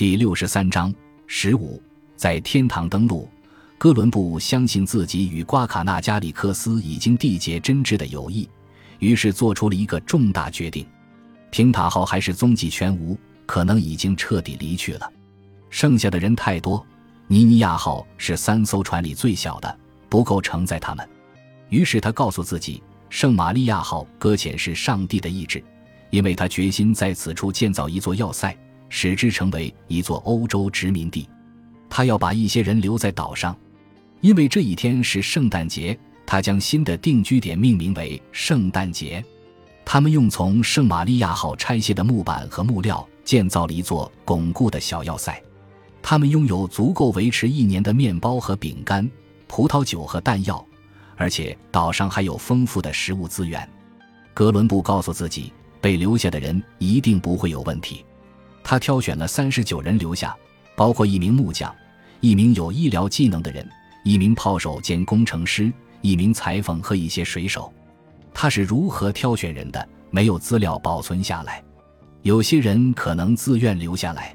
第六十三章十五，在天堂登陆。哥伦布相信自己与瓜卡纳加里克斯已经缔结真挚的友谊，于是做出了一个重大决定。平塔号还是踪迹全无，可能已经彻底离去了。剩下的人太多，尼尼亚号是三艘船里最小的，不够承载他们。于是他告诉自己，圣玛利亚号搁浅是上帝的意志，因为他决心在此处建造一座要塞，使之成为一座欧洲殖民地。他要把一些人留在岛上。因为这一天是圣诞节，他将新的定居点命名为圣诞节。他们用从圣玛利亚号拆卸的木板和木料建造了一座巩固的小要塞。他们拥有足够维持一年的面包和饼干、葡萄酒和弹药，而且岛上还有丰富的食物资源。哥伦布告诉自己，被留下的人一定不会有问题。他挑选了三十九人留下，包括一名木匠、一名有医疗技能的人。一名炮手兼工程师，一名裁缝和一些水手。他是如何挑选人的？没有资料保存下来。有些人可能自愿留下来，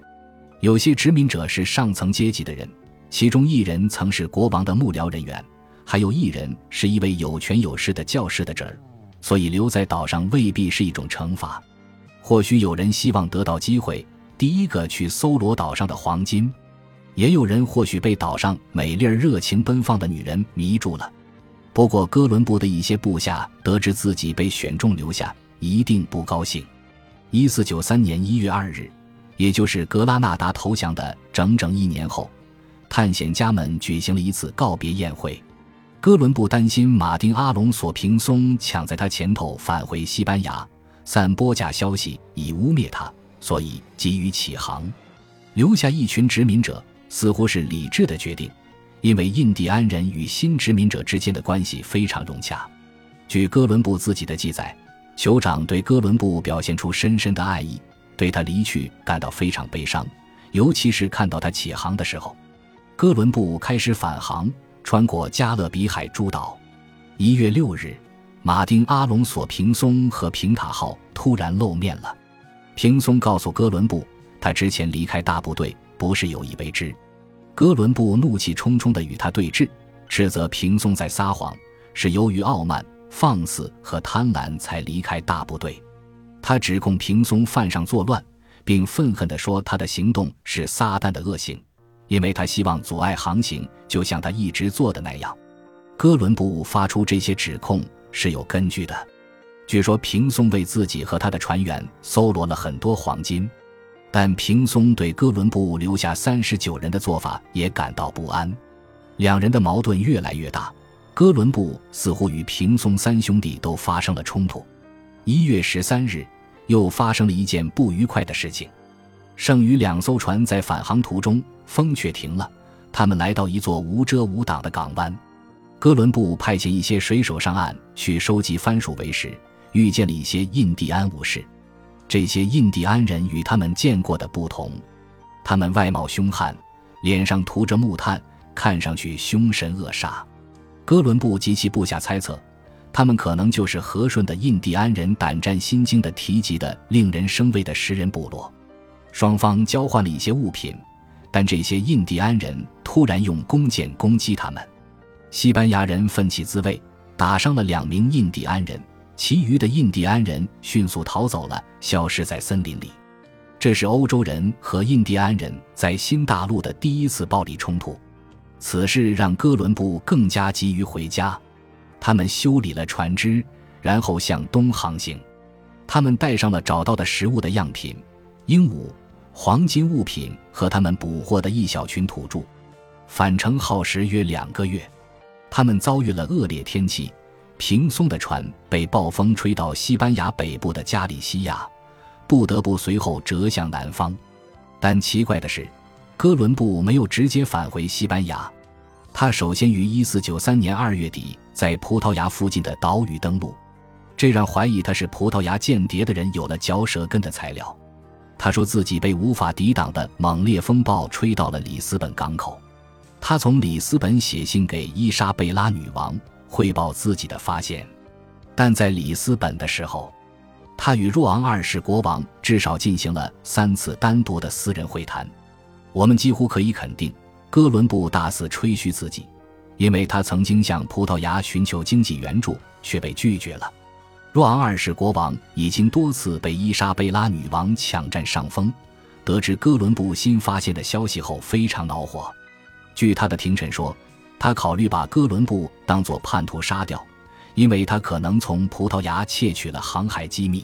有些殖民者是上层阶级的人，其中一人曾是国王的幕僚人员，还有一人是一位有权有势的教士的侄儿。所以留在岛上未必是一种惩罚。或许有人希望得到机会，第一个去搜罗岛上的黄金。也有人或许被岛上美丽热情奔放的女人迷住了，不过哥伦布的一些部下得知自己被选中留下，一定不高兴。一四九三年一月二日，也就是格拉纳达投降的整整一年后，探险家们举行了一次告别宴会。哥伦布担心马丁·阿隆索·平松抢在他前头返回西班牙，散播假消息以污蔑他，所以急于起航，留下一群殖民者。似乎是理智的决定，因为印第安人与新殖民者之间的关系非常融洽。据哥伦布自己的记载，酋长对哥伦布表现出深深的爱意，对他离去感到非常悲伤，尤其是看到他起航的时候。哥伦布开始返航，穿过加勒比海诸岛。一月六日，马丁·阿隆索·平松和平塔号突然露面了。平松告诉哥伦布，他之前离开大部队不是有意为之。哥伦布怒气冲冲地与他对峙，斥责平松在撒谎，是由于傲慢、放肆和贪婪才离开大部队。他指控平松犯上作乱，并愤恨地说他的行动是撒旦的恶行，因为他希望阻碍航行，就像他一直做的那样。哥伦布发出这些指控是有根据的。据说平松为自己和他的船员搜罗了很多黄金。但平松对哥伦布留下三十九人的做法也感到不安，两人的矛盾越来越大。哥伦布似乎与平松三兄弟都发生了冲突。一月十三日，又发生了一件不愉快的事情：剩余两艘船在返航途中，风却停了。他们来到一座无遮无挡的港湾。哥伦布派遣一些水手上岸去收集番薯为食，遇见了一些印第安武士。这些印第安人与他们见过的不同，他们外貌凶悍，脸上涂着木炭，看上去凶神恶煞。哥伦布及其部下猜测，他们可能就是和顺的印第安人胆战心惊的提及的令人生畏的食人部落。双方交换了一些物品，但这些印第安人突然用弓箭攻击他们。西班牙人奋起自卫，打伤了两名印第安人。其余的印第安人迅速逃走了，消失在森林里。这是欧洲人和印第安人在新大陆的第一次暴力冲突。此事让哥伦布更加急于回家。他们修理了船只，然后向东航行。他们带上了找到的食物的样品、鹦鹉、黄金物品和他们捕获的一小群土著。返程耗时约两个月。他们遭遇了恶劣天气。平松的船被暴风吹到西班牙北部的加利西亚，不得不随后折向南方。但奇怪的是，哥伦布没有直接返回西班牙，他首先于1493年2月底在葡萄牙附近的岛屿登陆，这让怀疑他是葡萄牙间谍的人有了嚼舌根的材料。他说自己被无法抵挡的猛烈风暴吹到了里斯本港口，他从里斯本写信给伊莎贝拉女王。汇报自己的发现，但在里斯本的时候，他与若昂二世国王至少进行了三次单独的私人会谈。我们几乎可以肯定，哥伦布大肆吹嘘自己，因为他曾经向葡萄牙寻求经济援助，却被拒绝了。若昂二世国王已经多次被伊莎贝拉女王抢占上风，得知哥伦布新发现的消息后，非常恼火。据他的廷臣说，他考虑把哥伦布当作叛徒杀掉，因为他可能从葡萄牙窃取了航海机密。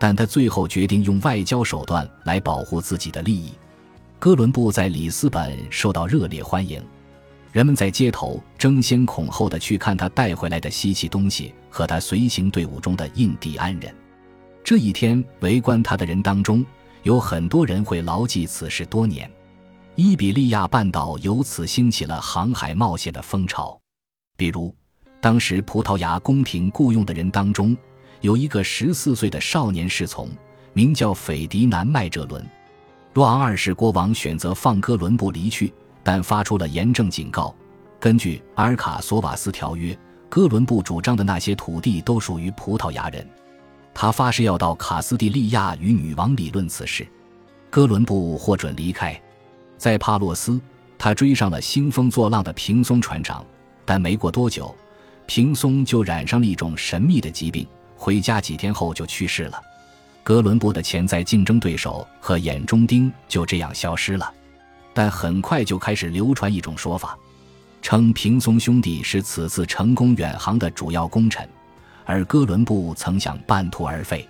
但他最后决定用外交手段来保护自己的利益。哥伦布在里斯本受到热烈欢迎，人们在街头争先恐后的去看他带回来的稀奇东西和他随行队伍中的印第安人。这一天，围观他的人当中有很多人会牢记此事多年。伊比利亚半岛由此兴起了航海冒险的风潮，比如，当时葡萄牙宫廷雇佣的人当中。有一个十四岁的少年侍从，名叫斐迪南麦哲伦。若昂二世国王选择放哥伦布离去，但发出了严正警告：根据阿尔卡索瓦斯条约，哥伦布主张的那些土地都属于葡萄牙人。他发誓要到卡斯蒂利亚与女王理论此事。哥伦布获准离开，在帕洛斯，他追上了兴风作浪的平松船长，但没过多久，平松就染上了一种神秘的疾病。回家几天后就去世了，哥伦布的潜在竞争对手和眼中钉就这样消失了。但很快就开始流传一种说法，称平松兄弟是此次成功远航的主要功臣，而哥伦布曾想半途而废。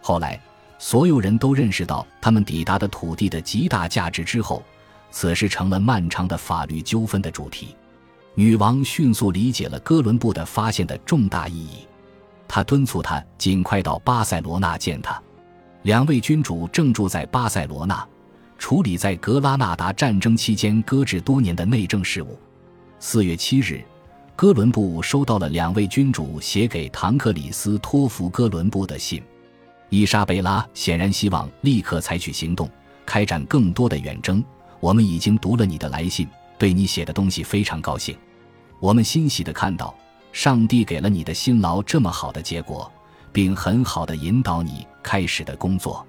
后来，所有人都认识到他们抵达的土地的极大价值之后，此事成了漫长的法律纠纷的主题。女王迅速理解了哥伦布的发现的重大意义。她敦促他尽快到巴塞罗那见他。两位君主正住在巴塞罗那，处理在格拉纳达战争期间搁置多年的内政事务。四月七日，哥伦布收到了两位君主写给唐克里斯托弗·哥伦布的信。伊莎贝拉显然希望立刻采取行动，开展更多的远征。我们已经读了你的来信，对你写的东西非常高兴。我们欣喜地看到。上帝给了你的辛劳这么好的结果，并很好的引导你开始的工作，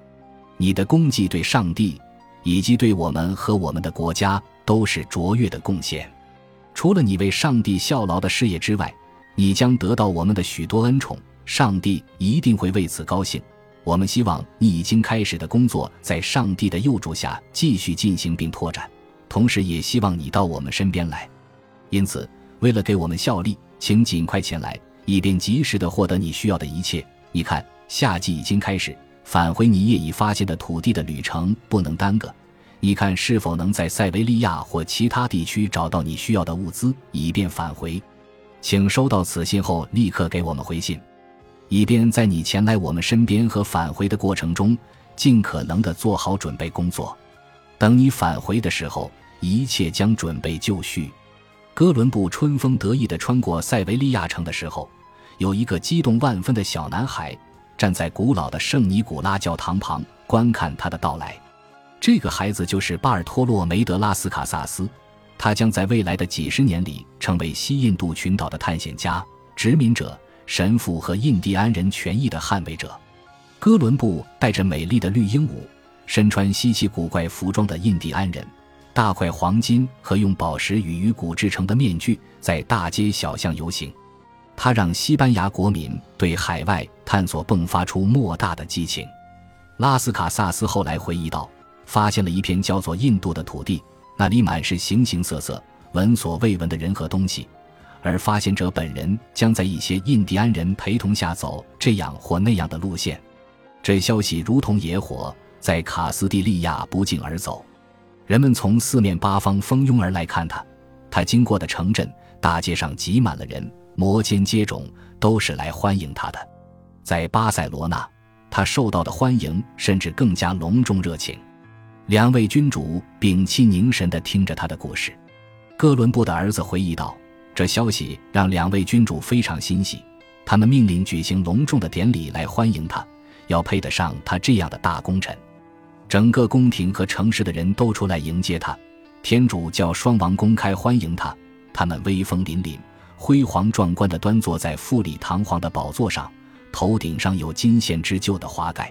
你的功绩对上帝以及对我们和我们的国家都是卓越的贡献。除了你为上帝效劳的事业之外，你将得到我们的许多恩宠，上帝一定会为此高兴。我们希望你已经开始的工作在上帝的佑助下继续进行并拓展，同时也希望你到我们身边来。因此，为了给我们效力。请尽快前来，以便及时的获得你需要的一切。你看，夏季已经开始，返回你业已发现的土地的旅程不能耽搁。你看，是否能在塞维利亚或其他地区找到你需要的物资，以便返回？请收到此信后立刻给我们回信，以便在你前来我们身边和返回的过程中，尽可能的做好准备工作。等你返回的时候，一切将准备就绪。哥伦布春风得意地穿过塞维利亚城的时候，有一个激动万分的小男孩站在古老的圣尼古拉教堂旁观看他的到来。这个孩子就是巴尔托洛梅德拉斯卡萨斯，他将在未来的几十年里成为西印度群岛的探险家、殖民者、神父和印第安人权益的捍卫者。哥伦布带着美丽的绿鹦鹉，身穿稀奇古怪服装的印第安人。大块黄金和用宝石与鱼骨制成的面具在大街小巷游行，他让西班牙国民对海外探索迸发出莫大的激情。拉斯卡萨斯后来回忆道：“发现了一片叫做印度的土地，那里满是形形色色、闻所未闻的人和东西，而发现者本人将在一些印第安人陪同下走这样或那样的路线。这消息如同野火，在卡斯蒂利亚不胫而走。”人们从四面八方蜂拥而来看他，他经过的城镇大街上挤满了人，摩肩接踵，都是来欢迎他的。在巴塞罗那，他受到的欢迎甚至更加隆重热情。两位君主屏气凝神地听着他的故事。哥伦布的儿子回忆道：“这消息让两位君主非常欣喜，他们命令举行隆重的典礼来欢迎他，要配得上他这样的大功臣。”整个宫廷和城市的人都出来迎接他，天主教双王公开欢迎他，他们威风凛凛、辉煌壮观地端坐在富丽堂皇的宝座上，头顶上有金线织就的花盖。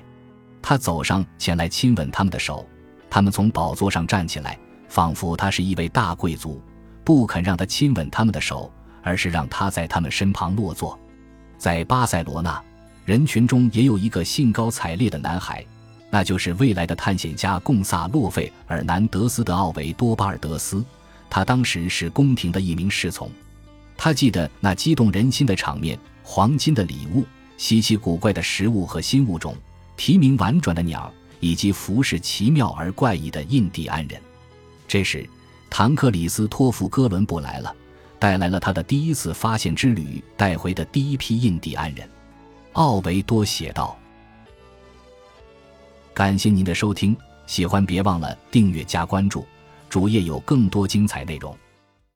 他走上前来亲吻他们的手，他们从宝座上站起来，仿佛他是一位大贵族，不肯让他亲吻他们的手，而是让他在他们身旁落座。在巴塞罗那，人群中也有一个兴高采烈的男孩，那就是未来的探险家贡萨洛·费尔南德斯·德奥维多·巴尔德斯。他当时是宫廷的一名侍从，他记得那激动人心的场面：黄金的礼物、稀奇古怪的食物和新物种、啼鸣婉转的鸟，以及服饰奇妙而怪异的印第安人。这时，唐克里斯托弗·哥伦布来了，带来了他的第一次发现之旅带回的第一批印第安人。奥维多写道：“感谢您的收听，喜欢别忘了订阅加关注。”主页有更多精彩内容。